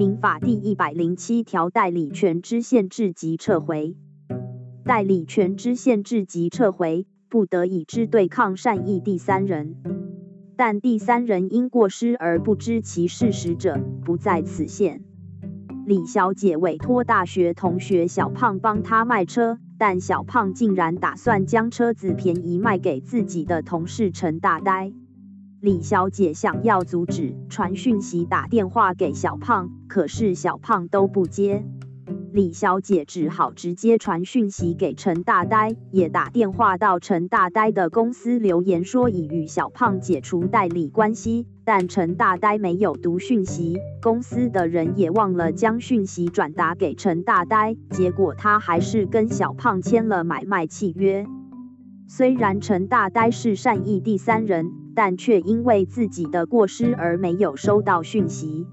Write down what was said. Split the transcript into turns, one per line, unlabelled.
民法第一百零七条，代理权之限制及撤回。代理权之限制及撤回，不得以之对抗善意第三人。但第三人因过失而不知其事实者，不在此限。李小姐委托大学同学小胖帮她卖车，但小胖竟然打算将车子便宜卖给自己的同事陈大呆。李小姐想要阻止，传讯息、打电话给小胖，可是小胖都不接。李小姐只好直接传讯息给陈大呆，也打电话到陈大呆的公司留言说已与小胖解除代理关系，但陈大呆没有读讯息，公司的人也忘了将讯息转达给陈大呆，结果他还是跟小胖签了买卖契约。虽然陈大呆是善意第三人，但却因为自己的过失而没有收到讯息。